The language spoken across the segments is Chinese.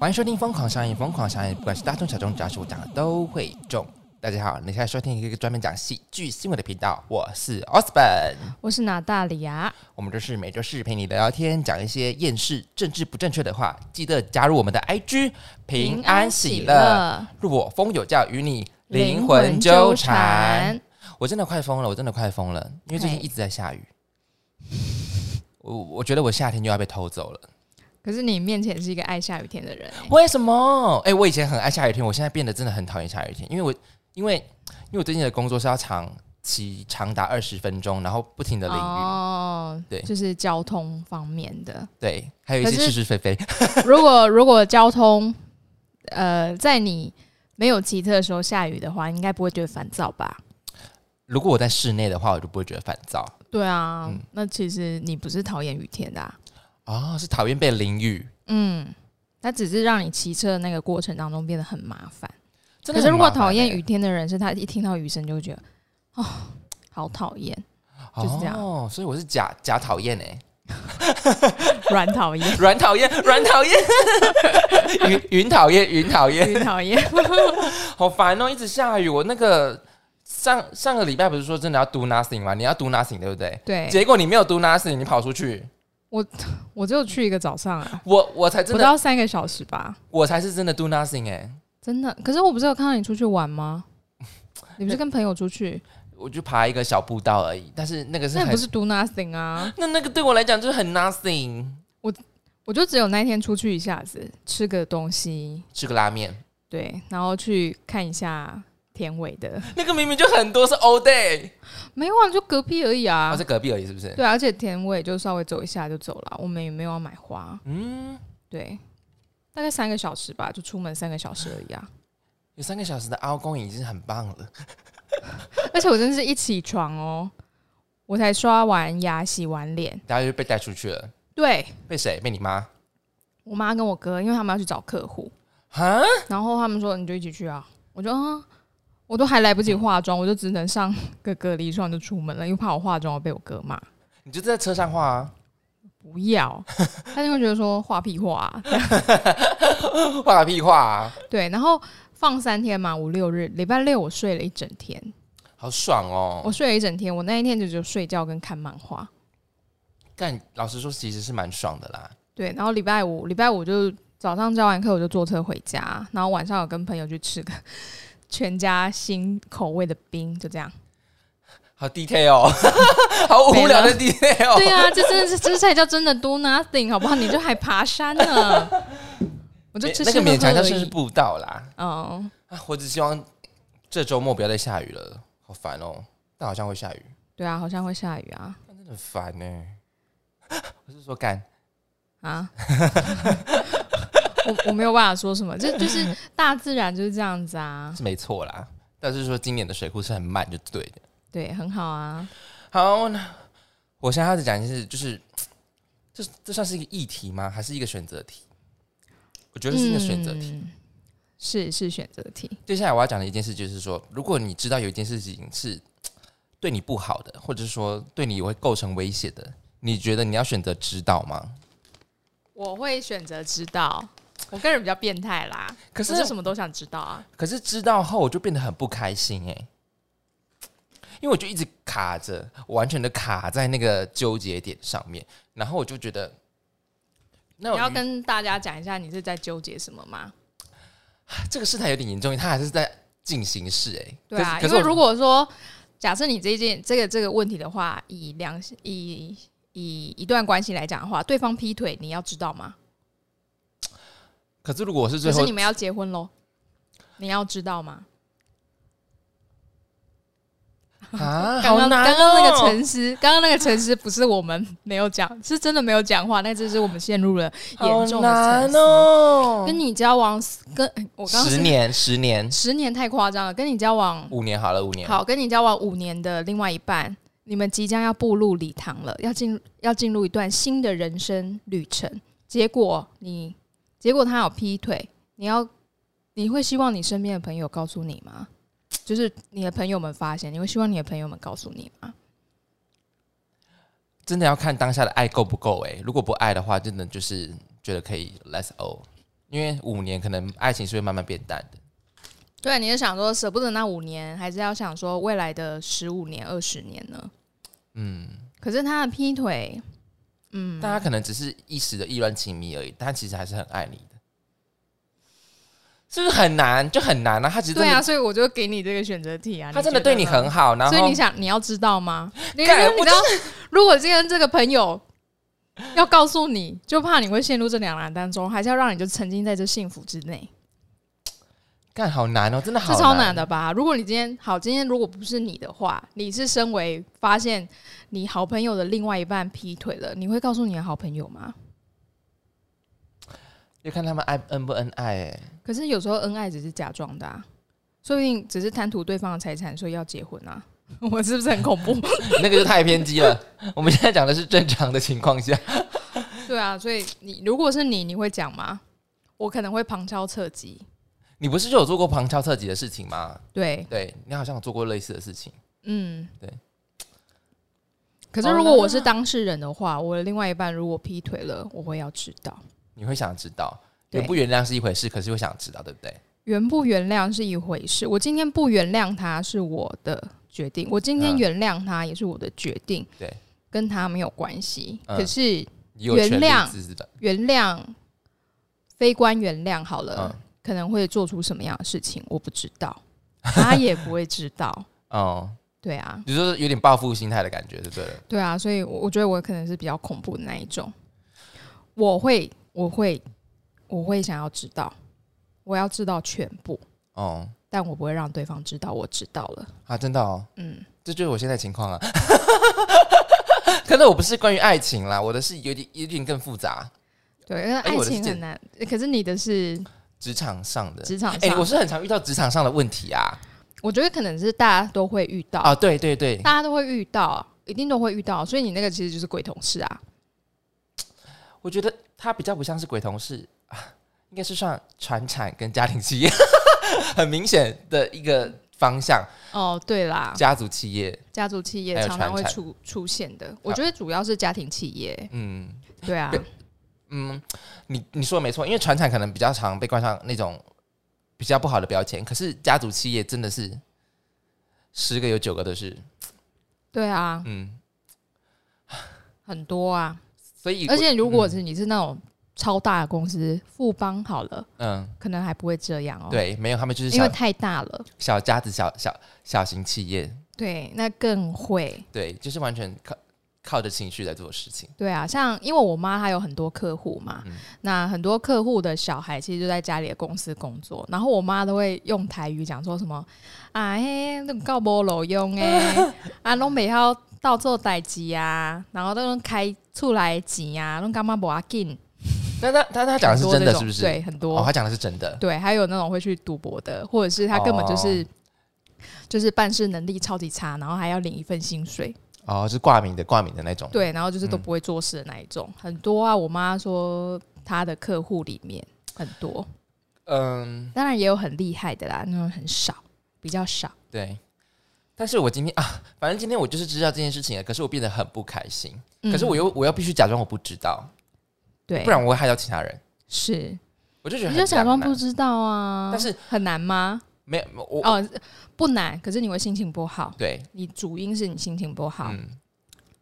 欢迎收听《疯狂商业》，疯狂商业，不管是大众小众，只要是我讲的都会中。大家好，你现在收听一个专门讲喜剧新闻的频道，我是 Osborn，我是拿大里亚。我们这是每周四陪你聊聊天，讲一些厌世、政治不正确的话。记得加入我们的 IG，平安喜乐，入我风有教，与你灵魂纠缠。我真的快疯了，我真的快疯了，因为最近一直在下雨。我我觉得我夏天就要被偷走了。可是你面前是一个爱下雨天的人，为什么？哎，我以前很爱下雨天，我现在变得真的很讨厌下雨天，因为我因为因为我最近的工作是要长期长达二十分钟，然后不停的淋雨，哦，对，就是交通方面的，对，还有一些是是非非。如果如果交通呃在你没有骑车的时候下雨的话，应该不会觉得烦躁吧？如果我在室内的话，我就不会觉得烦躁。对啊，那其实你不是讨厌雨天的。哦，是讨厌被淋雨。嗯，它只是让你骑车的那个过程当中变得很麻烦。可是如果讨厌雨天的人，是他一听到雨声就会觉得，哦，好讨厌，就是这样。哦，所以我是假假讨厌哎，软讨厌，软讨厌，软讨厌，云云讨厌，云讨厌，云讨厌，好烦哦！一直下雨，我那个上上个礼拜不是说真的要 do nothing 吗？你要 do nothing 对不对？对。结果你没有 do nothing，你跑出去。我我只有去一个早上啊，我我才真的不到三个小时吧，我才是真的 do nothing 哎，真的。可是我不是有看到你出去玩吗？你不是跟朋友出去？我就爬一个小步道而已，但是那个是那不是 do nothing 啊？那那个对我来讲就是很 nothing。我我就只有那一天出去一下子，吃个东西，吃个拉面，对，然后去看一下。田尾的那个明明就很多是 all day，没有啊，就隔壁而已啊，是隔壁而已，是不是？对，而且田尾就稍微走一下就走了，我们也没有要买花。嗯，对，大概三个小时吧，就出门三个小时而已啊。有三个小时的凹工已经很棒了，而且我真是一起床哦，我才刷完牙、洗完脸，然后就被带出去了。对，被谁？被你妈？我妈跟我哥，因为他们要去找客户啊，然后他们说你就一起去啊，我就啊。我都还来不及化妆，我就只能上 个隔离霜就出门了，因为怕我化妆被我哥骂。你就在车上画啊？不要，他就会觉得说画屁 画，画个屁画。对，然后放三天嘛，五六日，礼拜六我睡了一整天，好爽哦！我睡了一整天，我那一天就只有睡觉跟看漫画。但老实说，其实是蛮爽的啦。对，然后礼拜五，礼拜五就早上教完课我就坐车回家，然后晚上有跟朋友去吃个。全家新口味的冰，就这样。好 detail，好无聊的 detail。对啊，这真的是这才叫真的 do nothing，好不好？你就还爬山呢。我就吃那个勉强像是步道啦。哦。啊，我只希望这周末不要再下雨了，好烦哦。但好像会下雨。对啊，好像会下雨啊。真的很烦呢。我是说干啊。我我没有办法说什么，这就是 大自然就是这样子啊，是没错啦。但是说今年的水库是很慢，就对的。对，很好啊。好，那我现在开始讲的是，就是这这算是一个议题吗？还是一个选择题？我觉得是一个选择题，是是选择题。接下来我要讲的一件事就是说，如果你知道有一件事情是对你不好的，或者是说对你会构成威胁的，你觉得你要选择知道吗？我会选择知道。我个人比较变态啦，可是什么都想知道啊。可是知道后我就变得很不开心哎，因为我就一直卡着，完全的卡在那个纠结点上面。然后我就觉得，那你要跟大家讲一下你是在纠结什么吗？这个事态有点严重，他还是在进行式哎。对啊，可是如果说假设你这件这个这个问题的话，以两以以一段关系来讲的话，对方劈腿，你要知道吗？可是如果我是最后，可是你们要结婚喽，你要知道吗？啊，刚刚刚刚那个陈思，刚刚那个陈思不是我们没有讲，是真的没有讲话，那只是我们陷入了严重的沉思。跟你交往，跟我刚十年，十年，十年太夸张了。跟你交往五年好了，五年好，跟你交往五年的另外一半，你们即将要步入礼堂了，要进要进入一段新的人生旅程，结果你。结果他有劈腿，你要你会希望你身边的朋友告诉你吗？就是你的朋友们发现，你会希望你的朋友们告诉你吗？真的要看当下的爱够不够哎，如果不爱的话，真的就是觉得可以 let's all 因为五年可能爱情是会慢慢变淡的。对，你是想说舍不得那五年，还是要想说未来的十五年、二十年呢？嗯，可是他的劈腿，嗯，但他可能只是一时的意乱情迷而已，但其实还是很爱你的，是不是很难？就很难啊！他只对啊，所以我就给你这个选择题啊。他真的对你很好，然后所以你想你要知道吗？你你知道，如果今天这个朋友要告诉你，就怕你会陷入这两难当中，还是要让你就沉浸在这幸福之内。干好难哦，真的好超难的吧？如果你今天好，今天如果不是你的话，你是身为发现你好朋友的另外一半劈腿了，你会告诉你的好朋友吗？要看他们爱恩不恩爱哎。可是有时候恩爱只是假装的，啊，说不定只是贪图对方的财产，所以要结婚啊！我是不是很恐怖？那个就太偏激了。我们现在讲的是正常的情况下。对啊，所以你如果是你，你会讲吗？我可能会旁敲侧击。你不是就有做过旁敲侧击的事情吗？对，对你好像有做过类似的事情。嗯，对。可是如果我是当事人的话，我的另外一半如果劈腿了，我会要知道。你会想知道，原不原谅是一回事，可是会想知道，对不对？原不原谅是一回事，我今天不原谅他是我的决定，我今天原谅他也是我的决定，对，跟他没有关系。可是原谅，原谅，非官原谅好了。可能会做出什么样的事情，我不知道，他也不会知道。哦，对啊，你说有点报复心态的感觉，对不对？对啊，所以我我觉得我可能是比较恐怖的那一种。我会，我会，我会想要知道，我要知道全部。哦，但我不会让对方知道我知道了。啊，真的哦。嗯，这就是我现在情况啊。可是我不是关于爱情啦，我的是有点有点更复杂。对，因为爱情很难。可是你的是。职场上的职场，哎，我是很常遇到职场上的问题啊。我觉得可能是大家都会遇到啊，对对对，大家都会遇到，一定都会遇到。所以你那个其实就是鬼同事啊。我觉得他比较不像是鬼同事啊，应该是算传产跟家庭企业，很明显的一个方向。哦，对啦，家族企业，家族企业常常会出出现的。我觉得主要是家庭企业。嗯，对啊。嗯，你你说的没错，因为船产可能比较常被冠上那种比较不好的标签，可是家族企业真的是十个有九个都是。对啊，嗯，很多啊，所以而且如果是你是那种超大的公司，富邦好了，嗯，可能还不会这样哦。对，没有，他们就是因为太大了，小家子小小小型企业，对，那更会，对，就是完全靠。靠着情绪在做事情，对啊，像因为我妈她有很多客户嘛，那很多客户的小孩其实就在家里的公司工作，然后我妈都会用台语讲说什么啊，嘿，那搞无路用诶，啊，拢未好到做代志啊，然后都开出来钱啊，拢干嘛不要紧？但他但他讲的是真的，是不是？对，很多哦，他讲的是真的，对，还有那种会去赌博的，或者是他根本就是就是办事能力超级差，然后还要领一份薪水。哦，是挂名的，挂名的那种。对，然后就是都不会做事的那一种，很多啊。我妈说她的客户里面很多，嗯，当然也有很厉害的啦，那种很少，比较少。对，但是我今天啊，反正今天我就是知道这件事情了，可是我变得很不开心，可是我又我要必须假装我不知道，对，不然我会害到其他人。是，我就觉得你就假装不知道啊，但是很难吗？没有我哦。不难，可是你会心情不好。对，你主因是你心情不好，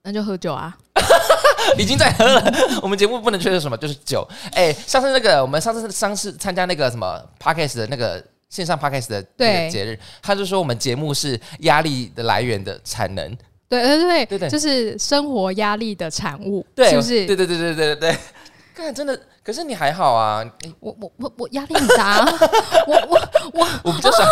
那就喝酒啊！已经在喝了。我们节目不能缺的什么就是酒。哎，上次那个我们上次上次参加那个什么 podcast 的那个线上 podcast 的节日，他就说我们节目是压力的来源的产能。对对对对对，就是生活压力的产物，是不是？对对对对对对对。看，真的，可是你还好啊！我我我我压力很大，我我我 我比较少，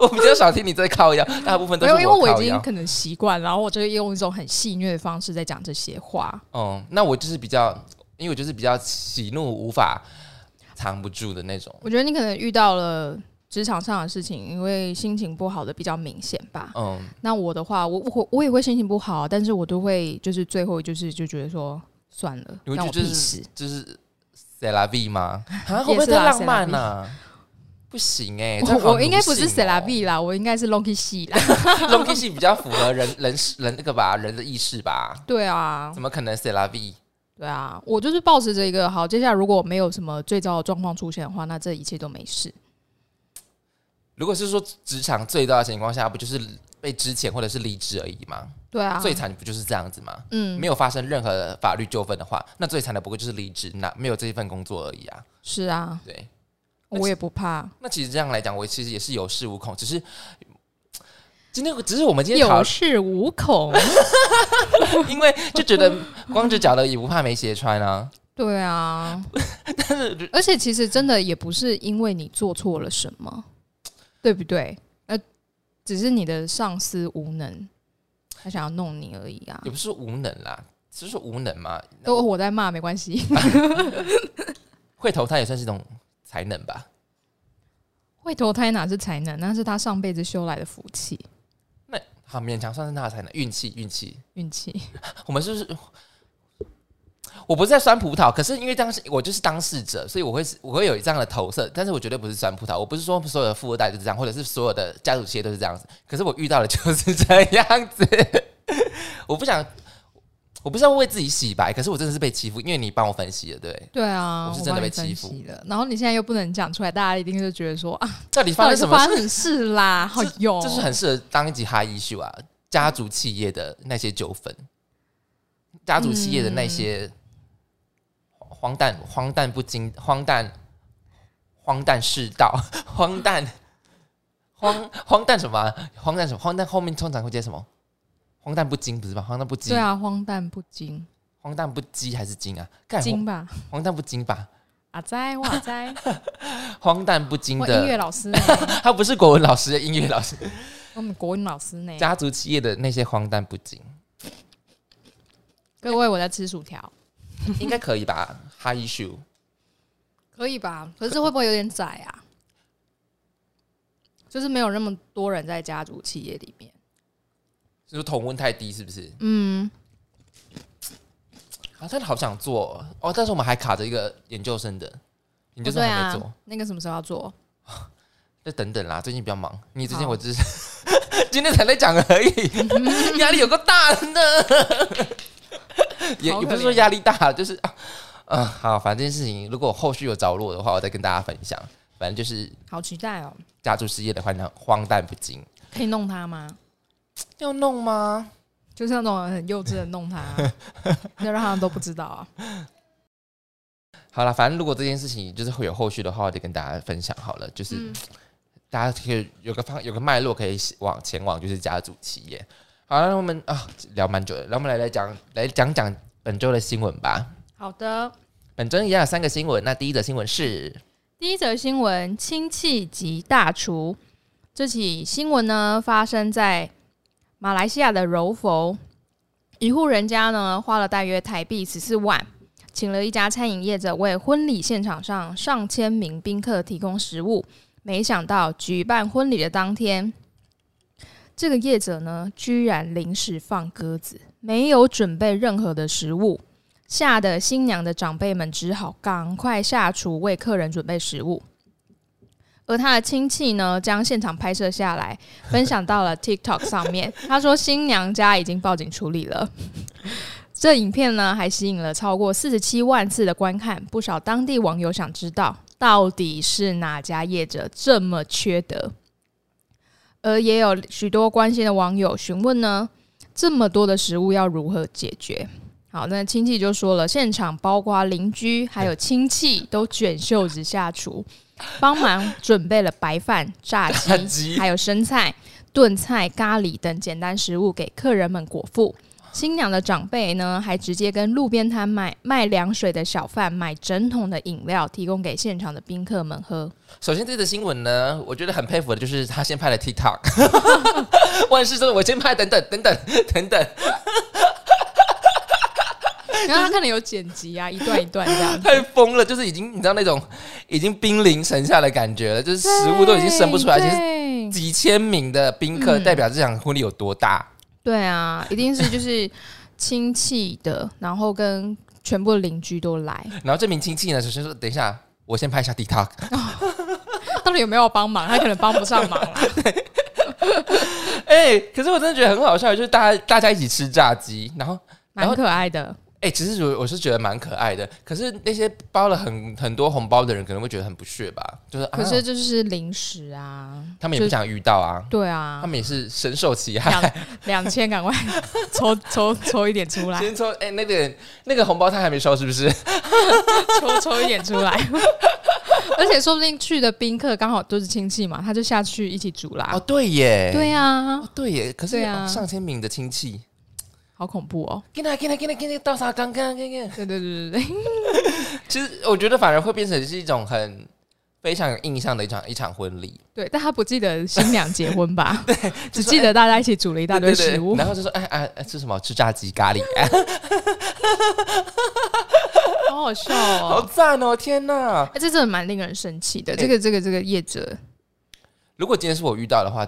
我比较少听你在靠腰，大部分都是因为我已经可能习惯，然后我就用一种很戏谑的方式在讲这些话。哦，那我就是比较，因为我就是比较喜怒无法藏不住的那种。我觉得你可能遇到了职场上的事情，因为心情不好的比较明显吧。嗯，那我的话，我我我也会心情不好，但是我都会就是最后就是就觉得说。算了，你会觉得是就是 C L V 吗？啊，会不会太浪漫呢？不行哎，我我应该不是 C L V 啦，我应该是 Lonky 系啦。Lonky 系比较符合人人人那个吧，人的意识吧。对啊，怎么可能 C L V？对啊，我就是保持着一个好，接下来如果没有什么最糟的状况出现的话，那这一切都没事。如果是说职场最大的情况下，不就是被之前或者是离职而已吗？对啊，最惨不就是这样子吗？嗯，没有发生任何法律纠纷的话，那最惨的不过就是离职，那没有这一份工作而已啊。是啊，对，我也不怕。那其实这样来讲，我其实也是有恃无恐，只是今天只是我们今天有恃无恐，因为就觉得光着脚的也不怕没鞋穿啊。对啊，但是而且其实真的也不是因为你做错了什么。对不对？呃，只是你的上司无能，他想要弄你而已啊。也不是无能啦，只是无能嘛。都我在骂，没关系。会投胎也算是一种才能吧。会投胎哪是才能？那是他上辈子修来的福气。那好，勉强算是他的才能，运气，运气，运气。我们是不是？我不是在酸葡萄，可是因为当时我就是当事者，所以我会我会有这样的投射，但是我绝对不是酸葡萄。我不是说所有的富二代就是这样，或者是所有的家族企业都是这样子。可是我遇到的就是这样子，我不想，我不是要为自己洗白，可是我真的是被欺负，因为你帮我分析了，对对啊，我是真的被欺负了。然后你现在又不能讲出来，大家一定就觉得说啊，到底发生什么事啦？好用，这是很适合当一集哈医秀啊，家族企业的那些纠纷，家族企业的那些。荒诞，荒诞不经，荒诞，荒诞世道，荒诞，荒荒诞什么？荒诞什么？荒诞后面通常会接什么？荒诞不经不是吧？荒诞不经。对啊，荒诞不经。荒诞不羁还是经啊？经吧。荒诞不经吧。阿哉，哇哉。荒诞不经的音乐老师，他不是国文老师的音乐老师。我们国文老师呢？家族企业的那些荒诞不经。各位，我在吃薯条。应该可以吧？？High issue 可以吧？可是会不会有点窄啊？就是没有那么多人在家族企业里面，就是同温太低，是不是？嗯。啊，真的好想做哦！但是我们还卡着一个研究生的研究生还没做，那个什么时候要做？再等等啦，最近比较忙。你最近我只是 今天才在讲而已，压力有个大的。也也不是说压力大，就是啊，嗯，好，反正这件事情如果后续有着落的话，我再跟大家分享。反正就是好期待哦！家族事业的话呢，荒诞不经，可以弄他吗？要弄吗？就是那种很幼稚的弄他，要让他们都不知道啊。好了，反正如果这件事情就是会有后续的话，我就跟大家分享好了。就是大家可以有个方有个脉络可以往前往，就是家族企业。好了，我们啊聊蛮久的，那我们来来讲来讲讲本周的新闻吧。好的，本周一样有三个新闻。那第一则新闻是第一则新闻：亲戚及大厨。这起新闻呢发生在马来西亚的柔佛，一户人家呢花了大约台币十四万，请了一家餐饮业者为婚礼现场上上千名宾客提供食物。没想到举办婚礼的当天。这个业者呢，居然临时放鸽子，没有准备任何的食物，吓得新娘的长辈们只好赶快下厨为客人准备食物。而他的亲戚呢，将现场拍摄下来，分享到了 TikTok 上面。他说，新娘家已经报警处理了。这影片呢，还吸引了超过四十七万次的观看。不少当地网友想知道，到底是哪家业者这么缺德？而也有许多关心的网友询问呢，这么多的食物要如何解决？好，那亲戚就说了，现场包括邻居还有亲戚都卷袖子下厨，帮忙准备了白饭、炸鸡，还有生菜、炖菜、咖喱等简单食物给客人们果腹。新娘的长辈呢，还直接跟路边摊卖卖凉水的小贩买整桶的饮料，提供给现场的宾客们喝。首先，这则新闻呢，我觉得很佩服的就是他先拍了 TikTok，万事都我先拍，等等等等等等。然后他可能有剪辑啊，一段一段这样。太疯了，就是已经你知道那种已经兵临城下的感觉了，就是食物都已经生不出来，其实几千名的宾客代表这场婚礼有多大。对啊，一定是就是亲戚的，然后跟全部邻居都来。然后这名亲戚呢，首先说：“等一下，我先拍一下 TikTok。到底有没有帮忙？他可能帮不上忙。哎，可是我真的觉得很好笑，就是大家大家一起吃炸鸡，然后蛮可爱的。哎，其实我我是觉得蛮可爱的，可是那些包了很很多红包的人可能会觉得很不屑吧？就是，可是这就是零食啊，他们也不想遇到啊。对啊，他们也是深受其害。两 两千，赶快 抽抽抽一点出来。先抽，哎，那个那个红包他还没收，是不是？抽抽一点出来。而且说不定去的宾客刚好都是亲戚嘛，他就下去一起煮啦。哦，对耶，对呀，对耶。可是上千名的亲戚。好恐怖哦！倒啥刚刚？给给。对对对对对。其实我觉得反而会变成是一种很非常有印象的一场一场婚礼。对，但他不记得新娘结婚吧？对，只记得大家一起煮了一大堆食物，然后就说：“哎哎，吃什么？吃炸鸡咖喱。”好好笑哦！好赞哦！天哪！哎，这真的蛮令人生气的。这个这个这个业者，如果今天是我遇到的话。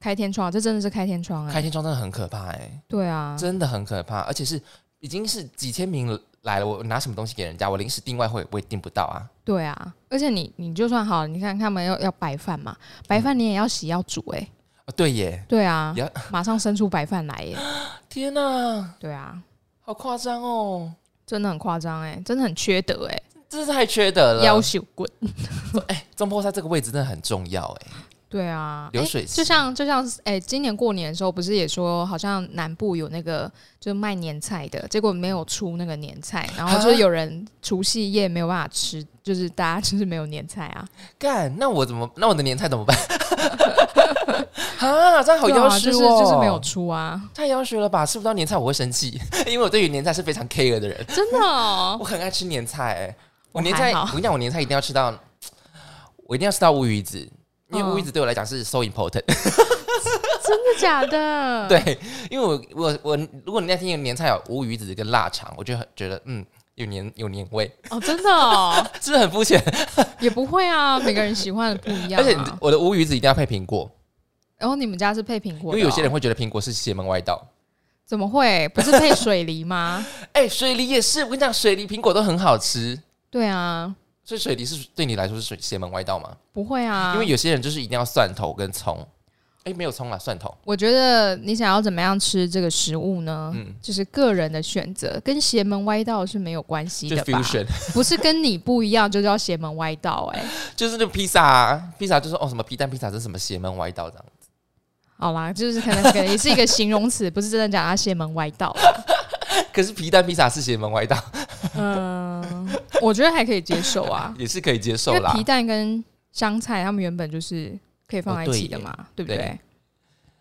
开天窗，这真的是开天窗哎！开天窗真的很可怕哎！对啊，真的很可怕，而且是已经是几千名来了，我拿什么东西给人家？我临时订外汇我也订不到啊！对啊，而且你你就算好，你看他们要要白饭嘛，白饭你也要洗要煮哎！对耶！对啊，马上生出白饭来耶！天哪！对啊，好夸张哦！真的很夸张哎，真的很缺德哎！这是太缺德了！要求滚！哎，中坡山这个位置真的很重要哎！对啊，流水就像就像哎，今年过年的时候不是也说好像南部有那个就是卖年菜的，结果没有出那个年菜，然后就是有人除夕夜没有办法吃，就是大家就是没有年菜啊。干，那我怎么那我的年菜怎么办？啊，这样好要求哦，就是没有出啊，太要求了吧？吃不到年菜我会生气，因为我对于年菜是非常 care 的人，真的，我很爱吃年菜，我年菜我跟你讲，我年菜一定要吃到，我一定要吃到乌鱼子。因为乌鱼子对我来讲是 so important，真的假的？对，因为我我我，如果你那天有年菜有乌鱼子跟腊肠，我就很觉得嗯有年有年味哦，真的哦，是不是很肤浅？也不会啊，每个人喜欢的不一样。而且我的乌鱼子一定要配苹果，然后你们家是配苹果，因为有些人会觉得苹果是邪门歪道。怎么会？不是配水梨吗？哎，水梨也是，我跟你讲，水梨苹果都很好吃。对啊。所以水梨是对你来说是水邪门歪道吗？不会啊，因为有些人就是一定要蒜头跟葱。哎，没有葱啊，蒜头。我觉得你想要怎么样吃这个食物呢？嗯，就是个人的选择，跟邪门歪道是没有关系的吧？不是跟你不一样就叫邪门歪道？哎，就是那披萨，披萨就是哦什么皮蛋披萨是什么邪门歪道这样子。好啦，就是可能可能也是一个形容词，不是真的讲它邪门歪道。可是皮蛋披萨是邪门歪道。嗯，我觉得还可以接受啊，也是可以接受啦。皮蛋跟香菜，他们原本就是可以放在一起的嘛，对不对？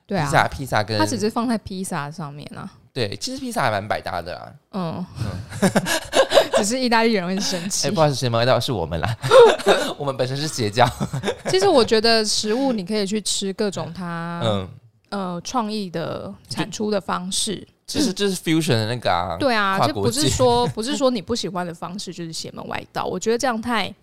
对啊，披萨披萨跟它只是放在披萨上面啊。对，其实披萨还蛮百搭的啊。嗯嗯，只是意大利人会生气。哎，不好意思，邪门歪道是我们啦，我们本身是邪教。其实我觉得食物你可以去吃各种它，嗯呃，创意的产出的方式。其实就是 fusion 的那个啊，对啊，就不是说 不是说你不喜欢的方式就是邪门歪道，我觉得这样太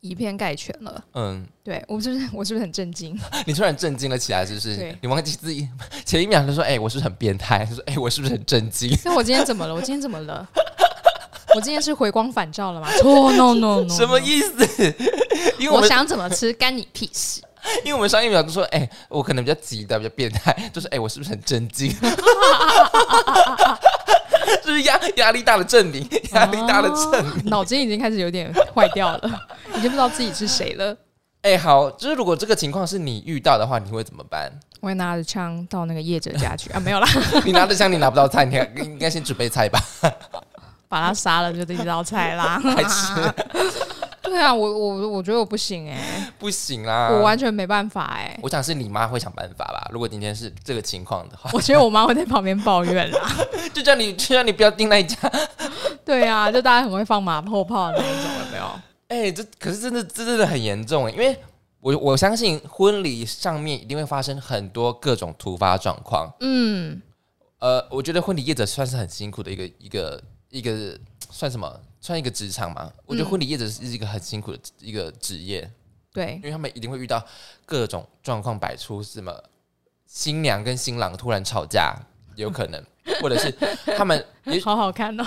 以偏概全了。嗯，对我是不是我是不是很震惊？你突然震惊了起来，是不是？你忘记自己前一秒就说：“哎，我是不是很变态？”他说：“哎，我是不是很震惊？” 那我今天怎么了？我今天怎么了？我今天是回光返照了吗？错，no no no，什么意思？因为我想怎么吃，干你屁事。因为我们上一秒都说，哎，我可能比较急的，比较变态，就是哎，我是不是很震惊？就 是压压力大的证明，压力大的证明，脑筋已经开始有点坏掉了，已经不知道自己是谁了。哎，好，就是如果这个情况是你遇到的话，你会怎么办？我会拿着枪到那个业者家去啊，没有啦。你拿着枪，你拿不到菜，你应该先准备菜吧。把他杀了，就一道菜啦。对啊，我我我觉得我不行哎，不行啦，我完全没办法哎。我想是你妈会想办法吧？如果今天是这个情况的话，我觉得我妈会在旁边抱怨啦，就叫你，就叫你不要订那一家。对啊，就大家很会放马后炮的那一种，有没有？哎，这可是真的，这真的很严重哎，因为我我相信婚礼上面一定会发生很多各种突发状况。嗯，呃，我觉得婚礼业者算是很辛苦的一个一个一个算什么？算一个职场嘛，我觉得婚礼业者是一个很辛苦的一个职业，对，因为他们一定会遇到各种状况百出，什么新娘跟新郎突然吵架，有可能，或者是他们 好好看哦，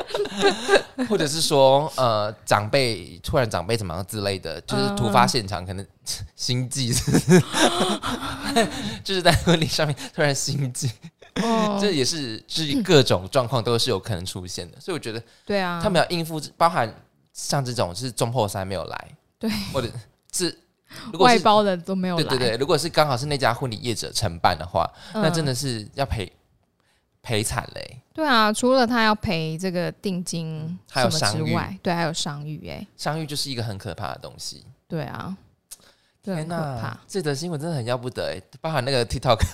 或者是说呃长辈突然长辈怎么样之类的，就是突发现场，可能心悸，就是在婚礼上面突然心悸。这也是是各种状况都是有可能出现的，所以我觉得对啊，他们要应付，包含像这种是中破三没有来，对，或者是外包的都没有来，对对对，如果是刚好是那家婚礼业者承办的话，那真的是要赔赔惨嘞。对啊，除了他要赔这个定金还有商誉，对，还有商誉，哎，商誉就是一个很可怕的东西。对啊。天呐，这则新闻真的很要不得哎，包含那个 TikTok。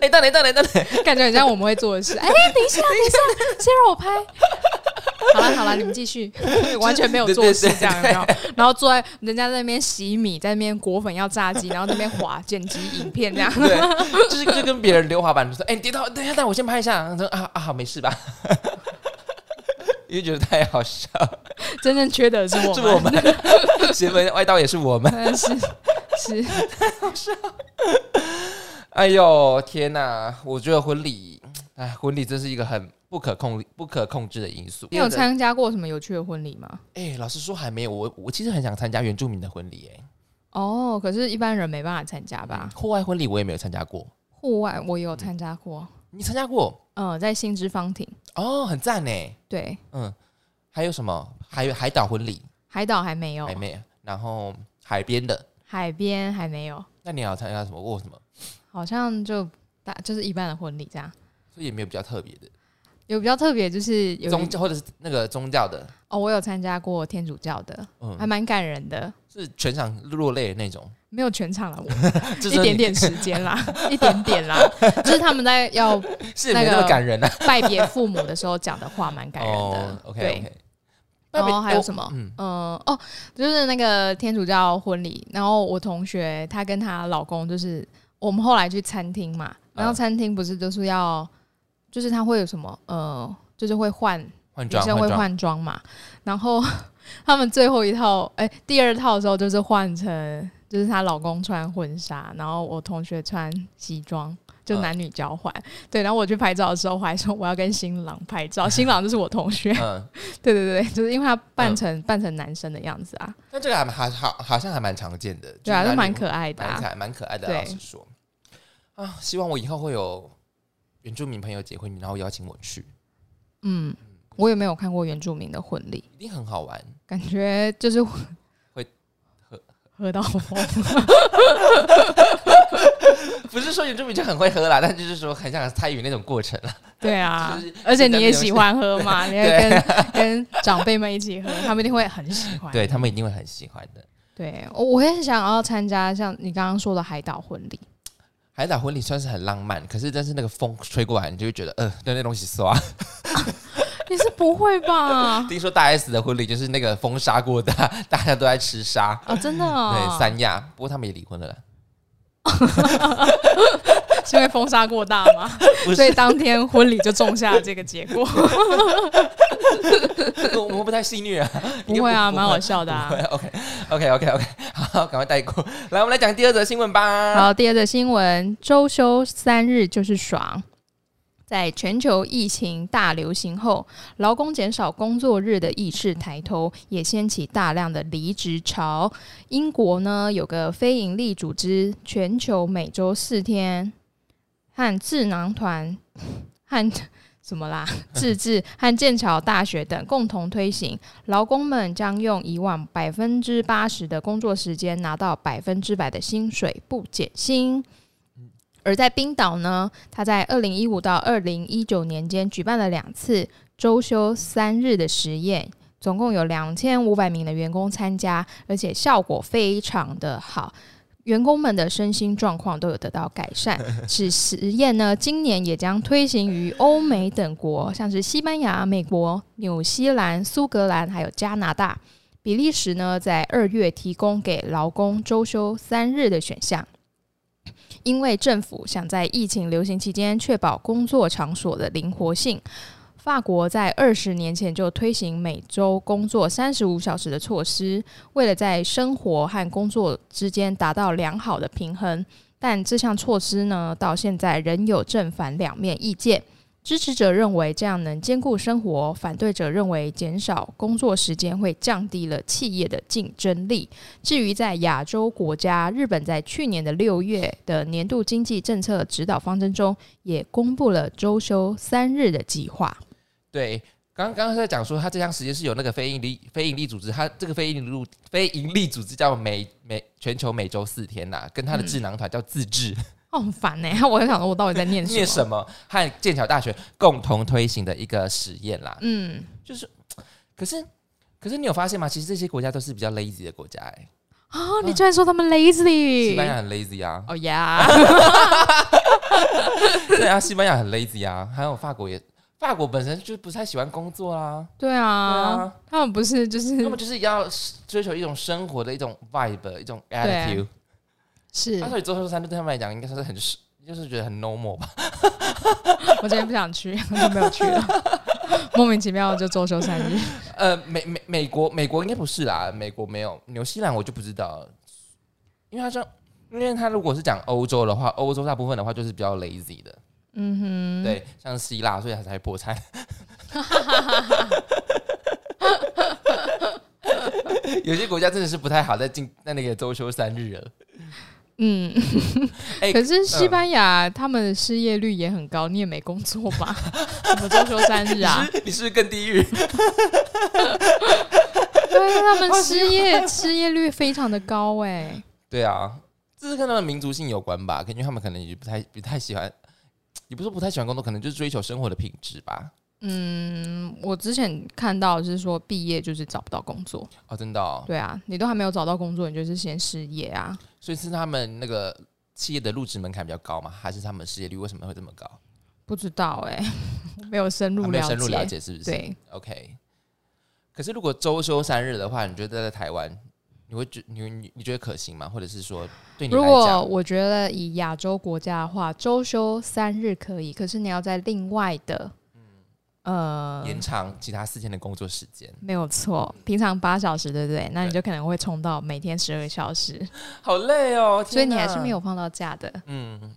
哎，等等等等等等，感觉很像我们会做的事。哎，等一下，等一下，先让我拍。好了好了，你们继续，完全没有做事这样，然后然后坐在人家那边洗米，在那边裹粉要炸鸡，然后那边滑剪辑影片这样。对，就是就跟别人溜滑板说，哎，你跌倒，等一下，等我先拍一下。说啊啊，好，没事吧？因为觉得太好笑，真正缺的是我们，是我们，邪门歪道也是我们，是是太好笑。哎呦天哪！我觉得婚礼，哎，婚礼真是一个很不可控、不可控制的因素。你有参加过什么有趣的婚礼吗？哎，老实说还没有。我我其实很想参加原住民的婚礼，哎。哦，可是一般人没办法参加吧？户外婚礼我也没有参加过。户外我有参加过。你参加过？嗯，在新之方庭。哦，很赞呢。对，嗯，还有什么？还有海岛婚礼？海岛还没有，还没。然后海边的？海边还没有。那你要参加什么？过什么？好像就大就是一般的婚礼这样，所以也没有比较特别的。有比较特别就是有宗教或者是那个宗教的。哦，我有参加过天主教的，嗯，还蛮感人的，是全场落泪的那种。没有全场了，我 一点点时间啦，一点点啦，就是他们在要 那个感人啊，拜别父母的时候讲的话蛮感人的。OK，然后还有什么？嗯。哦，就是那个天主教婚礼，然后我同学她跟她老公就是我们后来去餐厅嘛，然后餐厅不是就是要就是他会有什么呃，就是会换女生会换装嘛，然后 他们最后一套哎第二套的时候就是换成。就是她老公穿婚纱，然后我同学穿西装，就男女交换。对，然后我去拍照的时候，我还说我要跟新郎拍照，新郎就是我同学。嗯，对对对，就是因为他扮成扮成男生的样子啊。那这个还还好，好像还蛮常见的。对啊，就蛮可爱的，蛮蛮可爱的。老实说，啊，希望我以后会有原住民朋友结婚，然后邀请我去。嗯，我也没有看过原住民的婚礼，一定很好玩，感觉就是会。喝喝到疯，不是说原住民就很会喝啦，但就是说很想参与那种过程了。对啊，而且你也喜欢喝嘛，你也跟 跟长辈们一起喝，他们一定会很喜欢。对他们一定会很喜欢的。对，我我也想要参加像你刚刚说的海岛婚礼。海岛婚礼算是很浪漫，可是但是那个风吹过来，你就会觉得呃，那那东西刷。你是不会吧？听说大 S 的婚礼就是那个风沙过大，大家都在吃沙啊！真的对三亚，不过他们也离婚了，是因为风沙过大吗？所以当天婚礼就种下这个结果。我们不太戏虐啊，不会啊，蛮好笑的啊。OK，OK，OK，OK，好，赶快带过来。我们来讲第二则新闻吧。好，第二则新闻，周休三日就是爽。在全球疫情大流行后，劳工减少工作日的意识抬头，也掀起大量的离职潮。英国呢有个非营利组织，全球每周四天，和智囊团、和什么啦、自治和剑桥大学等共同推行，劳工们将用以往百分之八十的工作时间，拿到百分之百的薪水，不减薪。而在冰岛呢，他在二零一五到二零一九年间举办了两次周休三日的实验，总共有两千五百名的员工参加，而且效果非常的好，员工们的身心状况都有得到改善。此实验呢，今年也将推行于欧美等国，像是西班牙、美国、纽西兰、苏格兰，还有加拿大、比利时呢，在二月提供给劳工周休三日的选项。因为政府想在疫情流行期间确保工作场所的灵活性，法国在二十年前就推行每周工作三十五小时的措施，为了在生活和工作之间达到良好的平衡。但这项措施呢，到现在仍有正反两面意见。支持者认为这样能兼顾生活，反对者认为减少工作时间会降低了企业的竞争力。至于在亚洲国家，日本在去年的六月的年度经济政策指导方针中，也公布了周休三日的计划。对，刚刚刚在讲说，他这项实验是有那个非盈利非盈利组织，他这个非盈利非盈利组织叫每每全球每周四天呐，跟他的智囊团叫自治。哦，很烦呢！我很想说，我到底在念念什么？和剑桥大学共同推行的一个实验啦。嗯，就是，可是，可是你有发现吗？其实这些国家都是比较 lazy 的国家哎。啊，你居然说他们 lazy？西班牙很 lazy 啊。哦呀。对啊，西班牙很 lazy 啊。还有法国也，法国本身就不太喜欢工作啦。对啊，他们不是就是，他们就是要追求一种生活的一种 vibe，一种 attitude。是，所以周休三日对他们来讲应该算是很是，就是觉得很 normal 吧。我今天不想去，我就没有去了。莫名其妙就周休三日。呃，美美美国美国应该不是啦，美国没有。纽西兰我就不知道，因为他说，因为他如果是讲欧洲的话，欧洲大部分的话就是比较 lazy 的。嗯哼，对，像希腊，所以他才破产。有些国家真的是不太好，在进在那个周休三日了。嗯，可是西班牙他们的失业率也很高，你也没工作吧？什么周休三日啊？你是不是更地狱？对，他们失业 失业率非常的高哎。对啊，这是跟他们民族性有关吧？感觉他们可能也不太不太喜欢，也不是不太喜欢工作，可能就是追求生活的品质吧。嗯，我之前看到是说毕业就是找不到工作哦，真的？哦对啊，你都还没有找到工作，你就是先失业啊。所以是他们那个企业的入职门槛比较高吗？还是他们失业率为什么会这么高？不知道哎，没有深入了解，深入了解是不是？对，OK。可是如果周休三日的话，你觉得在台湾你会觉你你你觉得可行吗？或者是说对你如果我觉得以亚洲国家的话，周休三日可以，可是你要在另外的。呃，延长其他四天的工作时间，没有错。平常八小时，对不对？那你就可能会冲到每天十二小时，好累哦。所以你还是没有放到假的。嗯，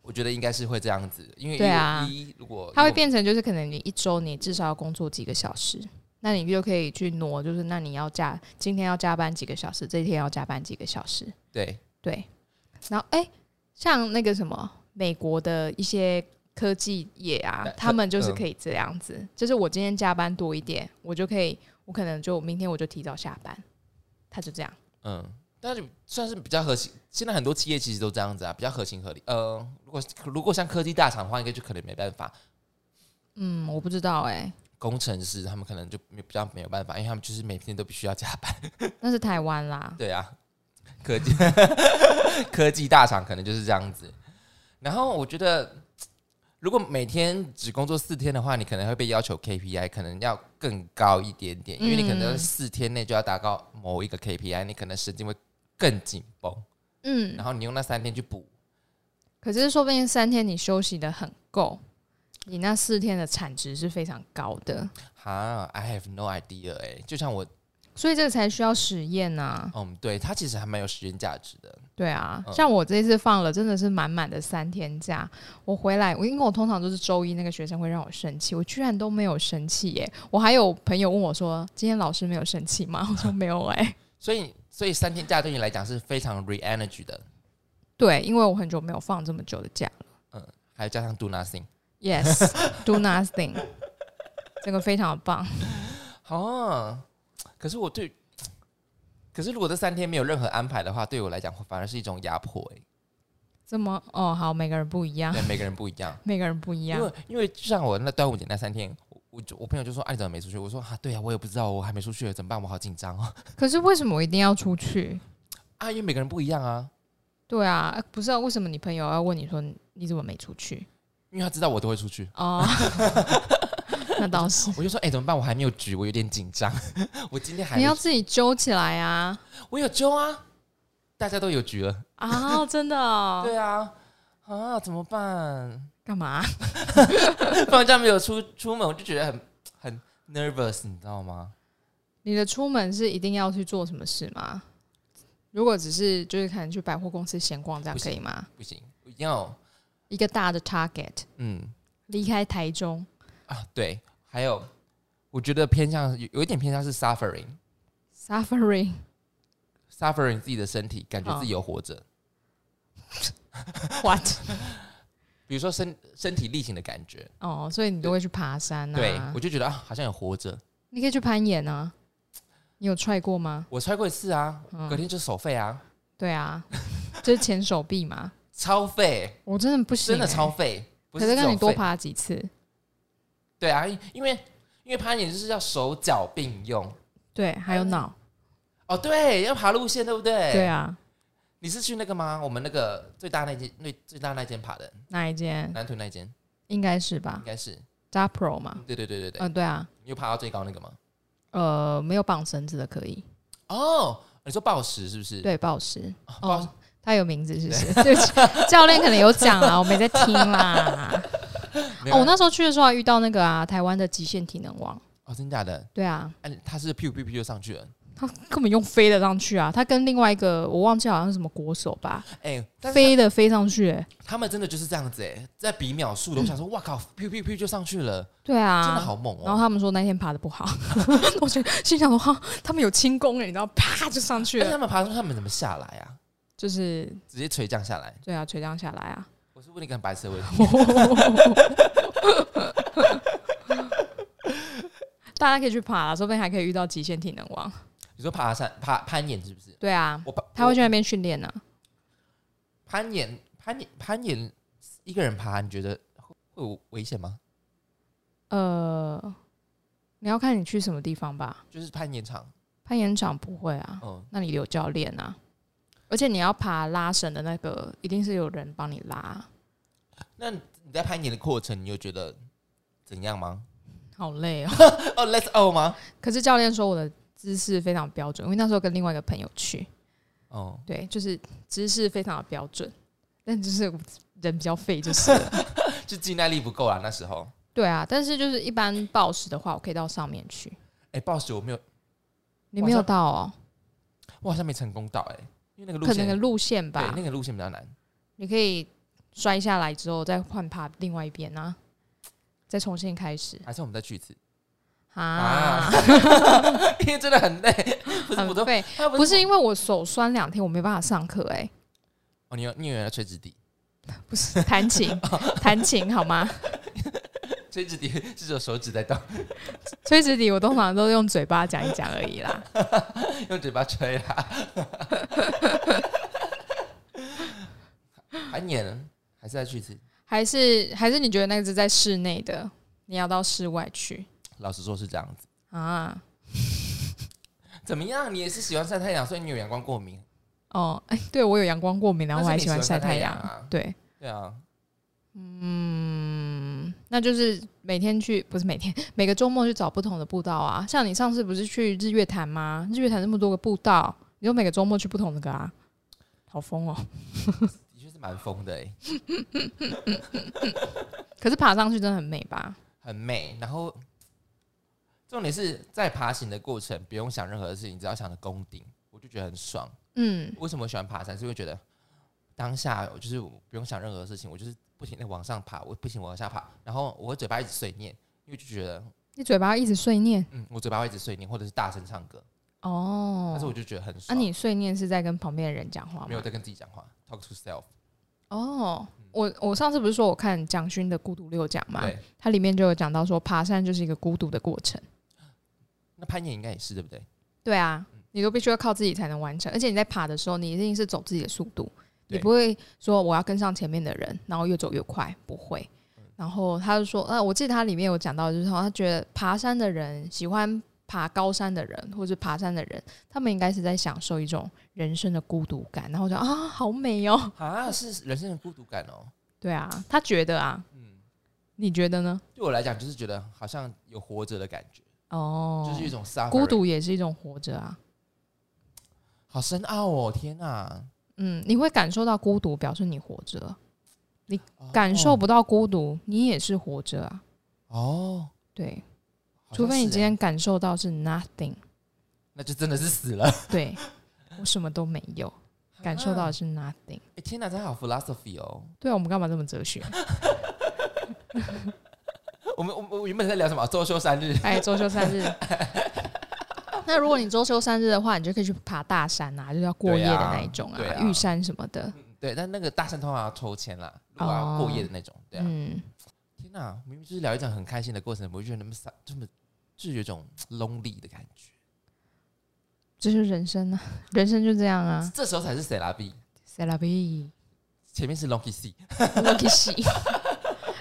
我觉得应该是会这样子，因为对啊，如果它会变成就是可能你一周你至少要工作几个小时，那你就可以去挪，就是那你要加今天要加班几个小时，这一天要加班几个小时。对对，然后哎，像那个什么美国的一些。科技业啊，他们就是可以这样子，就是我今天加班多一点，我就可以，我可能就明天我就提早下班，他就这样。嗯，但是算是比较核心。现在很多企业其实都这样子啊，比较合情合理。呃，如果如果像科技大厂的话，应该就可能没办法。嗯，我不知道哎。工程师他们可能就比较没有办法，因为他们就是每天都必须要加班。那是台湾啦。对啊，科技 科技大厂可能就是这样子。然后我觉得。如果每天只工作四天的话，你可能会被要求 KPI 可能要更高一点点，因为你可能四天内就要达到某一个 KPI，你可能神经会更紧绷。嗯，然后你用那三天去补，可是说不定三天你休息的很够，你那四天的产值是非常高的。哈，I have no idea 哎，就像我。所以这个才需要实验呐。嗯，对，它其实还蛮有实验价值的。对啊，像我这次放了真的是满满的三天假，我回来，我因为我通常都是周一那个学生会让我生气，我居然都没有生气耶！我还有朋友问我说：“今天老师没有生气吗？” 我说：“没有哎。”所以，所以三天假对你来讲是非常 re energy 的。对，因为我很久没有放这么久的假了。嗯，还有加上 do nothing。Yes，do nothing，这个非常棒。好。可是我对，可是如果这三天没有任何安排的话，对我来讲反而是一种压迫哎。怎么？哦，好，每个人不一样。对，每个人不一样。每个人不一样。因为，因为就像我那端午节那三天，我我朋友就说：“哎，你怎么没出去？”我说：“啊，对呀，我也不知道，我还没出去，怎么办？我好紧张哦。”可是为什么我一定要出去？啊，因为每个人不一样啊。对啊，不是啊？为什么你朋友要问你说你怎么没出去？因为他知道我都会出去哦。那倒是，我就说，哎，怎么办？我还没有局，我有点紧张。我今天还你要自己揪起来啊！我有揪啊，大家都有局了啊！真的？对啊，啊，怎么办？干嘛？放假没有出出门，我就觉得很很 nervous，你知道吗？你的出门是一定要去做什么事吗？如果只是就是可能去百货公司闲逛，这样可以吗？不行，一定要一个大的 target。嗯。离开台中啊，对，还有我觉得偏向有有一点偏向是 suffering，suffering，suffering 自己的身体，感觉自己有活着。What？比如说身身体力行的感觉哦，所以你都会去爬山啊？对，我就觉得啊，好像有活着。你可以去攀岩啊，你有踹过吗？我踹过一次啊，隔天就手废啊。对啊，就是前手臂嘛，超费。我真的不行，真的超费。可是让你多爬几次。对啊，因为因为攀岩就是要手脚并用，对，还有脑。哦，对，要爬路线，对不对？对啊。你是去那个吗？我们那个最大那间，那最大那间爬的哪一间？南屯那间，应该是吧？应该是 Zapro 嘛？对对对对对。嗯，对啊。你有爬到最高那个吗？呃，没有绑绳子的可以。哦，你说暴石是不是？对，暴石。哦，他有名字是不是？对不起，教练可能有讲啊，我没在听啦。哦，我那时候去的时候还遇到那个啊，台湾的极限体能王。哦，真假的？对啊。哎，他是屁噗 P P 就上去了。他根本用飞的上去啊！他跟另外一个我忘记好像是什么国手吧，哎，飞的飞上去，哎，他们真的就是这样子，哎，在比秒数的，我想说，哇靠，噗噗噗就上去了，对啊，真的好猛哦。然后他们说那天爬的不好，我就心想说，哈，他们有轻功哎，你知道，啪就上去了。他们爬上，他们怎么下来啊？就是直接垂降下来。对啊，垂降下来啊。我是问你个很白痴的问题。大家可以去爬，说不定还可以遇到极限体能王。你说爬山、爬攀岩是不是？对啊，我他会去那边训练呢。攀岩、攀岩、攀岩，一个人爬，你觉得会有危险吗？呃，你要看你去什么地方吧。就是攀岩场，攀岩场不会啊。嗯，那你有教练啊，而且你要爬拉绳的那个，一定是有人帮你拉。那你在攀岩的过程，你有觉得怎样吗？好累哦。哦，Let's O 吗？可是教练说我的。姿势非常标准，因为那时候跟另外一个朋友去，哦，对，就是姿势非常的标准，但就是人比较废，就是 就肌耐力不够啊。那时候，对啊，但是就是一般暴食的话，我可以到上面去。哎，暴食我没有，你没有到哦，我好像没成功到哎，因为那个路可能个路线吧，那个路线比较难。你可以摔下来之后再换爬另外一边啊，再重新开始，还是我们再去一次？啊，因为真的很累，很累。不是因为我手酸两天，我没办法上课哎。哦，你有你有要吹纸笛？不是弹琴，弹琴好吗？吹纸笛是只有手指在动。吹纸笛我通常都用嘴巴讲一讲而已啦。用嘴巴吹啦。还演？还是再去一次？还是还是你觉得那个是在室内的？你要到室外去？老实说，是这样子啊。怎么样？你也是喜欢晒太阳，所以你有阳光过敏哦？哎，对我有阳光过敏，然后我还喜欢晒太阳啊。对，对啊。嗯，那就是每天去，不是每天，每个周末去找不同的步道啊。像你上次不是去日月潭吗？日月潭那么多个步道，你就每个周末去不同的个啊？好疯哦！的确是蛮疯的哎。可是爬上去真的很美吧？很美，然后。重点是在爬行的过程，不用想任何的事情，只要想着攻顶，我就觉得很爽。嗯，为什么喜欢爬山？是因为觉得当下就是不用想任何的事情，我就是不停的往上爬，我不行我往下爬，然后我嘴巴一直碎念，因为就觉得你嘴巴一直碎念，嗯，我嘴巴会一直碎念，或者是大声唱歌。哦，但是我就觉得很爽。那你碎念是在跟旁边的人讲话吗？没有在跟自己讲话，talk to self。哦，我我上次不是说我看蒋勋的《孤独六讲》嘛，它里面就有讲到说，爬山就是一个孤独的过程。那攀岩应该也是对不对？对啊，你都必须要靠自己才能完成，而且你在爬的时候，你一定是走自己的速度，你不会说我要跟上前面的人，然后越走越快，不会。然后他就说，啊，我记得他里面有讲到，就是说他觉得爬山的人，喜欢爬高山的人，或者爬山的人，他们应该是在享受一种人生的孤独感。然后就啊，好美哦，啊，是人生的孤独感哦。对啊，他觉得啊，嗯，你觉得呢？对我来讲，就是觉得好像有活着的感觉。哦，就是一种孤独，也是一种活着啊！好深奥哦，天哪！嗯，你会感受到孤独，表示你活着；你感受不到孤独，你也是活着啊！哦，对，除非你今天感受到是 nothing，那就真的是死了。对，我什么都没有，感受到的是 nothing。哎，天哪，真好 philosophy 哦！对啊，我们干嘛这么哲学？我们我我原本在聊什么？周休三日。哎，周休三日。那如果你周休三日的话，你就可以去爬大山啊，就是要过夜的那一种啊，玉山什么的。对，但那个大山通常要抽签啦，如果要过夜的那种。对啊。嗯。天哪，明明就是聊一场很开心的过程，我觉得那么散，这么就有种 lonely 的感觉。这是人生啊，人生就这样啊。这时候才是 C 拉 B，C 拉 B，前面是 Lucky C，Lucky C。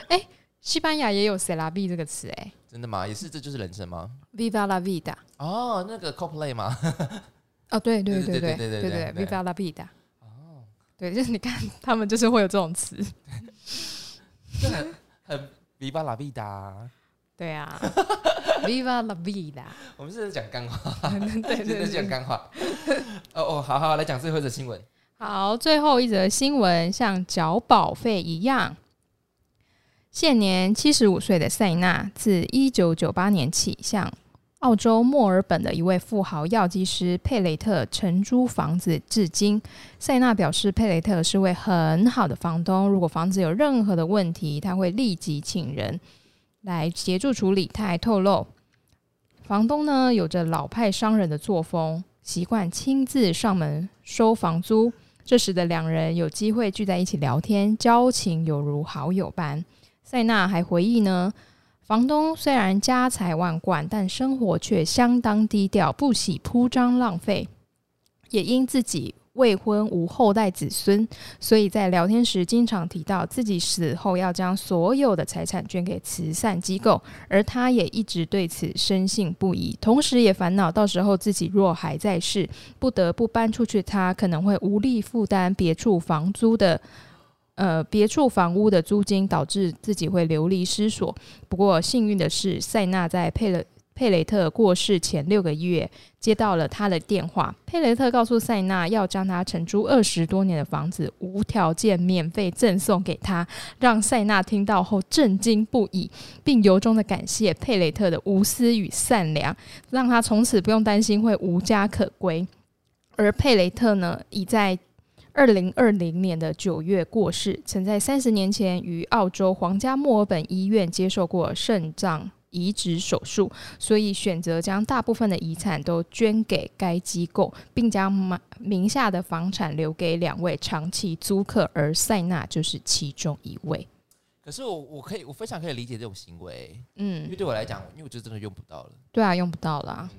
哎，西班牙也有 C 拉 B 这个词哎。真的吗？也是，这就是人生吗？Viva la vida。哦，那个 CoPlay 吗？哦，对对对对对对对，Viva la vida。哦，对，就是你看，他们就是会有这种词，很很 Viva la vida。对啊，Viva la vida。我们是在讲干话，对，真的讲干话。哦哦，好好来讲最后一则新闻。好，最后一则新闻像缴保费一样。现年七十五岁的塞纳，自一九九八年起向澳洲墨尔本的一位富豪药剂师佩雷特承租房子，至今。塞纳表示，佩雷特是位很好的房东，如果房子有任何的问题，他会立即请人来协助处理。他还透露，房东呢有着老派商人的作风，习惯亲自上门收房租，这使得两人有机会聚在一起聊天，交情有如好友般。塞纳还回忆呢，房东虽然家财万贯，但生活却相当低调，不喜铺张浪费。也因自己未婚无后代子孙，所以在聊天时经常提到自己死后要将所有的财产捐给慈善机构，而他也一直对此深信不疑。同时，也烦恼到时候自己若还在世，不得不搬出去，他可能会无力负担别处房租的。呃，别处房屋的租金导致自己会流离失所。不过幸运的是，塞纳在佩勒佩雷特过世前六个月接到了他的电话。佩雷特告诉塞纳，要将他承租二十多年的房子无条件免费赠送给他，让塞纳听到后震惊不已，并由衷的感谢佩雷特的无私与善良，让他从此不用担心会无家可归。而佩雷特呢，已在。二零二零年的九月过世，曾在三十年前于澳洲皇家墨尔本医院接受过肾脏移植手术，所以选择将大部分的遗产都捐给该机构，并将名下的房产留给两位长期租客，而塞纳就是其中一位。可是我我可以我非常可以理解这种行为，嗯，因为对我来讲，因为我觉得真的用不到了。对啊，用不到了。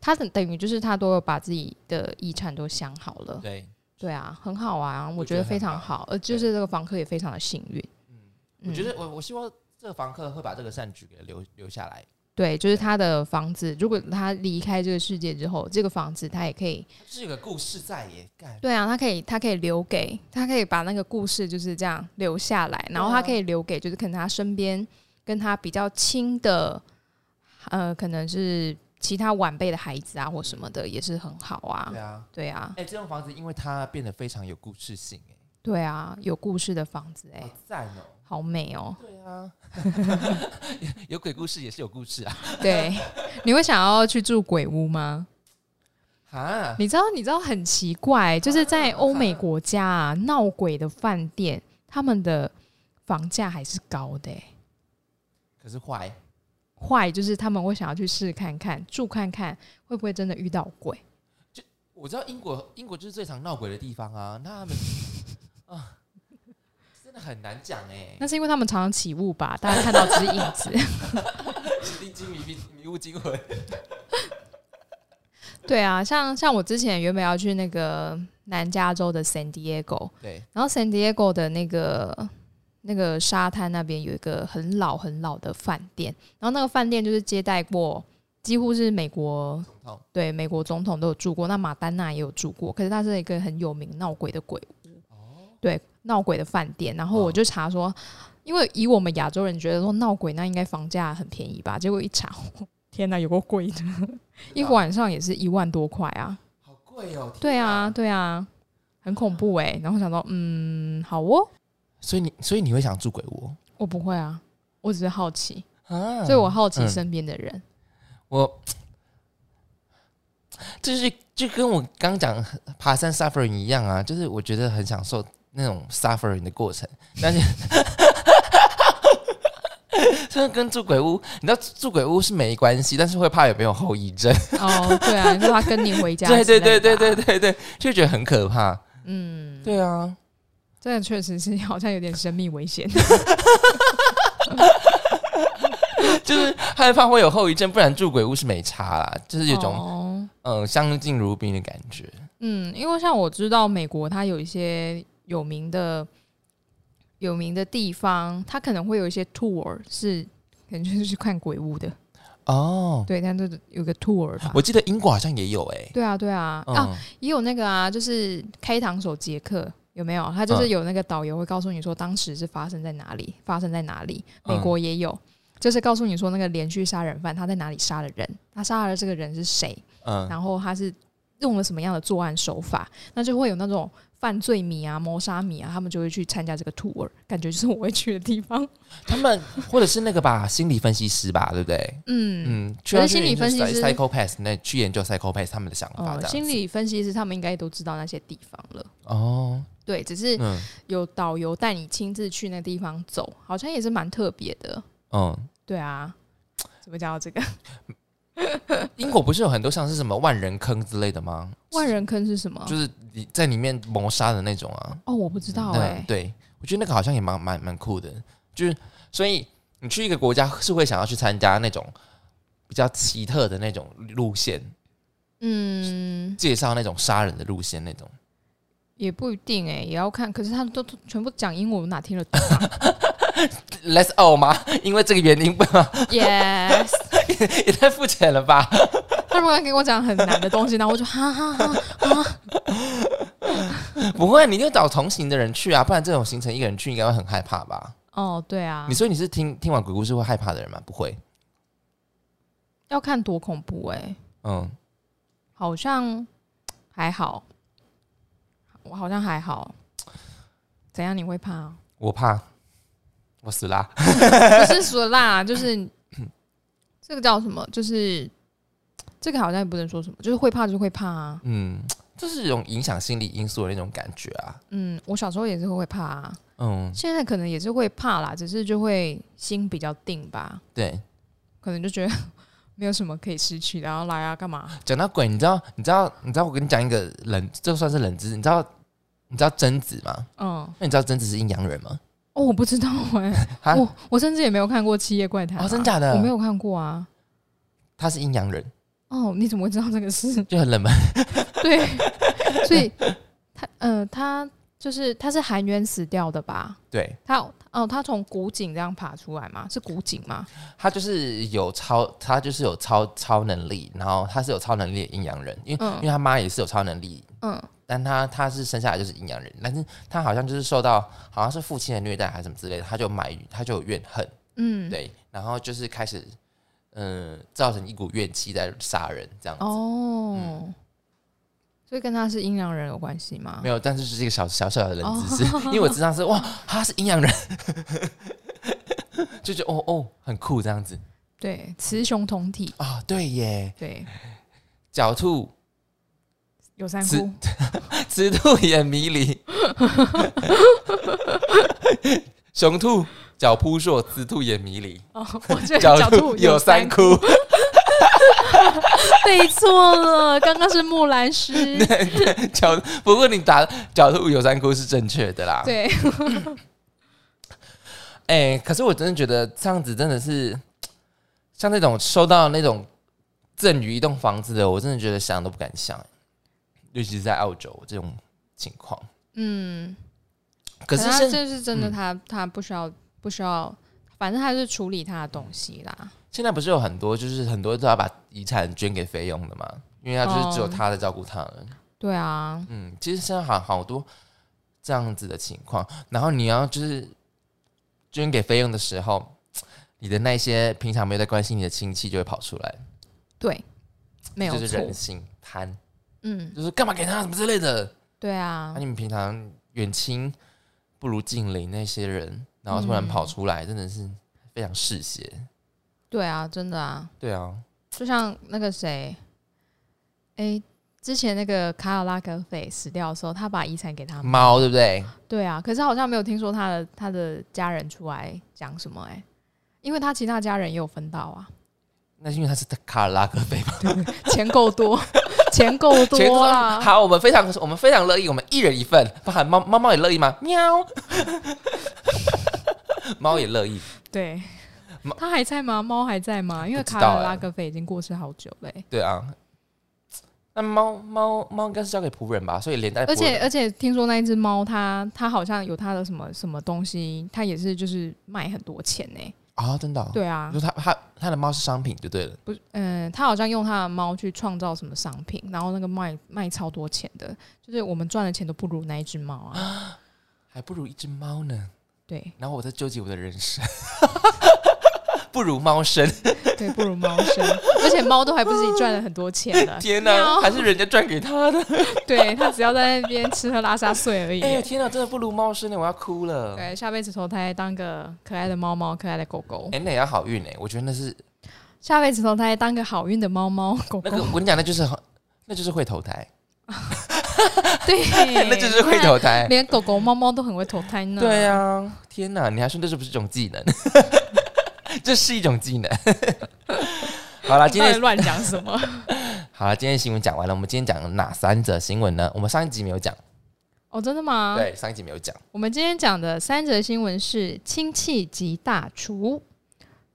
他等等于就是他都有把自己的遗产都想好了。对。对啊，很好啊，我觉得非常好，呃，就是这个房客也非常的幸运。嗯，我觉得我我希望这个房客会把这个善举给留留下来。对，就是他的房子，如果他离开这个世界之后，这个房子他也可以是一个故事在耶。对啊，他可以他可以留给他可以把那个故事就是这样留下来，然后他可以留给就是可能他身边跟他比较亲的，呃，可能是。其他晚辈的孩子啊，或什么的也是很好啊。对啊，对啊。哎，这栋房子因为它变得非常有故事性，哎。对啊，有故事的房子，哎，赞哦，好美哦。对啊，有鬼故事也是有故事啊。对，你会想要去住鬼屋吗？啊，你知道，你知道很奇怪，就是在欧美国家啊，闹鬼的饭店，他们的房价还是高的，可是坏。坏就是他们会想要去试看看住看看会不会真的遇到鬼。就我知道英国英国就是最常闹鬼的地方啊，那他们啊真的很难讲哎。那是因为他们常常起雾吧？大家看到只是影子。迷迷迷迷雾惊魂。对啊，像像我之前原本要去那个南加州的 San Diego，对，然后 San Diego 的那个。那个沙滩那边有一个很老很老的饭店，然后那个饭店就是接待过，几乎是美国对美国总统都有住过，那马丹娜也有住过，可是它是一个很有名闹鬼的鬼屋，对闹鬼的饭店。然后我就查说，因为以我们亚洲人觉得说闹鬼那应该房价很便宜吧，结果一查，天哪，有个贵的，一晚上也是一万多块啊，好贵哦，对啊对啊，很恐怖哎。然后想到，嗯，好哦。所以你，所以你会想住鬼屋？我不会啊，我只是好奇啊，所以我好奇身边的人。我就是就跟我刚讲爬山 suffering 一样啊，就是我觉得很享受那种 suffering 的过程，但是 真的跟住鬼屋，你知道住鬼屋是没关系，但是会怕有没有后遗症。哦，对啊，你说他跟你回家，对对对对对对对，就觉得很可怕。嗯，对啊，这个确实是 好像有点生命危险。就是害怕会有后遗症，不然住鬼屋是没差啦，就是有种嗯相敬如宾的感觉。嗯，因为像我知道美国，它有一些有名的有名的地方，它可能会有一些 tour 是感觉是去看鬼屋的哦。对，但是有个 tour。我记得英国好像也有哎。对啊，对啊，啊，也有那个啊，就是开膛手杰克有没有？他就是有那个导游会告诉你说当时是发生在哪里，发生在哪里。美国也有。就是告诉你说，那个连续杀人犯他在哪里杀了人，他杀了这个人是谁，嗯，然后他是用了什么样的作案手法，那就会有那种犯罪迷啊、谋杀迷啊，他们就会去参加这个 tour，感觉就是我会去的地方。他们或者是那个吧，心理分析师吧，对不对？嗯嗯，觉得心理分析师 psychopath 那去研究 psychopath 他们的想法。心理分析师他们应该都知道那些地方了。哦，对，只是有导游带你亲自去那地方走，好像也是蛮特别的。嗯，对啊，怎么讲到这个？英国不是有很多像是什么万人坑之类的吗？万人坑是什么？就是你在里面谋杀的那种啊。哦，我不知道哎。对，我觉得那个好像也蛮蛮蛮酷的。就是所以你去一个国家是会想要去参加那种比较奇特的那种路线，嗯，介绍那种杀人的路线那种。也不一定哎，也要看。可是他们都全部讲英文，我哪听得懂？Let's all 吗？因为这个原因吧？Yes，也太肤浅了吧！他如果给我讲很难的东西，那我就哈哈哈哈。不会，你就找同行的人去啊，不然这种行程一个人去应该会很害怕吧？哦，对啊。你说你是听听完鬼故事会害怕的人吗？不会，要看多恐怖哎。嗯，好像还好，我好像还好。怎样？你会怕？我怕。我死啦！不是死啦，就是这个叫什么？就是这个好像也不能说什么，就是会怕就会怕啊。嗯，就是一种影响心理因素的那种感觉啊。嗯，我小时候也是会怕啊。嗯，现在可能也是会怕啦，只是就会心比较定吧。对，可能就觉得没有什么可以失去，然后来啊干嘛？讲到鬼，你知道？你知道？你知道？我跟你讲一个冷，这算是冷知识。你知道？你知道贞子吗？嗯，那你知道贞子是阴阳人吗？哦，我不知道哎，我我甚至也没有看过《七夜怪谈》哦，真假的？我没有看过啊。他是阴阳人哦，你怎么会知道这个事？就很冷门。对，所以他呃，他就是他是含冤死掉的吧？对，他哦，他从古井这样爬出来吗？是古井吗？他就是有超，他就是有超超能力，然后他是有超能力的阴阳人，因为因为他妈也是有超能力，嗯。但他他是生下来就是阴阳人，但是他好像就是受到好像是父亲的虐待还是什么之类的，他就埋他就有怨恨，嗯，对，然后就是开始嗯造成一股怨气在杀人这样子。哦，所以跟他是阴阳人有关系吗？没有，但是是一个小小小的人知识，因为我知道是哇他是阴阳人，就觉得哦哦很酷这样子，对，雌雄同体。啊，对耶，对，狡兔。有三窟，雌兔眼迷离，雄兔脚扑朔，雌兔眼迷离。哦，角 兔有三窟，背错了，刚刚是木兰诗。角不过你打角兔有三窟是正确的啦。对。哎，可是我真的觉得这样子真的是，像那种收到那种赠予一栋房子的，我真的觉得想都不敢想。尤其是在澳洲这种情况，嗯，可是这这是真的，他他不需要不需要，反正他是处理他的东西啦。现在不是有很多，就是很多都要把遗产捐给菲佣的嘛，因为他就是只有他在照顾他人。对啊，嗯，其实现在好好多这样子的情况，然后你要就是捐给菲佣的时候，你的那些平常没有在关心你的亲戚就会跑出来。对，没有就是人性贪。嗯，就是干嘛给他什么之类的，对啊。那你们平常远亲不如近邻那些人，然后突然跑出来，真的是非常嗜血。对啊，真的啊。对啊，就像那个谁，哎，之前那个卡尔拉格菲死掉的时候，他把遗产给他猫，对不对？对啊，可是好像没有听说他的他的家人出来讲什么，哎，因为他其他家人也有分到啊，那是因为他是卡尔拉格菲嘛，钱够多，钱够钱多多啊。好，我们非常我们非常乐意，我们一人一份，包含猫猫猫也乐意吗？喵，猫也乐意。对猫，他还在吗？猫还在吗？因为卡尔不知道欸拉格菲已经过世好久嘞、对啊，那猫猫猫应该是交给仆人吧，所以连带而且而且听说那一只猫，它它好像有它的什么什么东西，它也是就是卖很多钱呢、啊，真的哦、对啊。你，说他他他的猫是商品就对了，不，嗯，它好像用它的猫去创造什么商品，然后那个卖卖超多钱的，就是我们赚的钱都不如那一只猫啊。还不如一只猫呢。对。然后我在纠结我的人生，不如猫生。对，不如猫生，而且猫都还不是自己赚了很多钱呢。天哪，还是人家赚给他的。对，他只要在那边吃喝拉撒睡而已。哎、天哪，真的不如猫生呢，我要哭了。对，下辈子投胎当个可爱的猫猫、可爱的狗狗哎、。那也要好运哎，我觉得那是下辈子投胎当个好运的猫猫、狗狗那个，。我跟你讲，那就是那就是会投胎，对，那就是会投胎。连狗狗、猫猫都很会投胎呢。对啊，天哪，你还说这是不是一种技能？这是一种技能。好了，今天乱讲什么？好了，今天新闻讲完了。我们今天讲哪三则新闻呢？我们上一集没有讲，哦，真的吗？。对，上一集没有讲。我们今天讲的三则新闻是亲戚及大厨，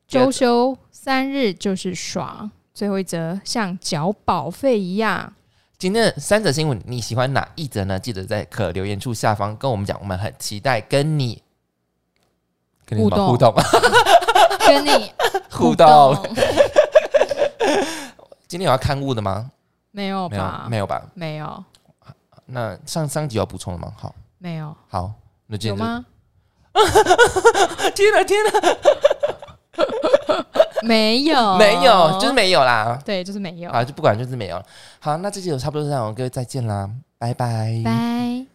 周休三日就是爽。最后一则像缴保费一样，今天的三则新闻，你喜欢哪一则呢？记得在可留言处下方跟我们讲，我们很期待跟你跟你什么互互动。跟你互动。今天有要刊物的吗？没有吧？，没有吧？没有，那上上集有要补充的吗？好，没有，好，那今天就？有吗？天哪，天哪，没有，没有，就是没有啦。对，就是没有。好，就不管，就是没有。好，那这集就差不多这样，各位再见啦，拜拜。拜。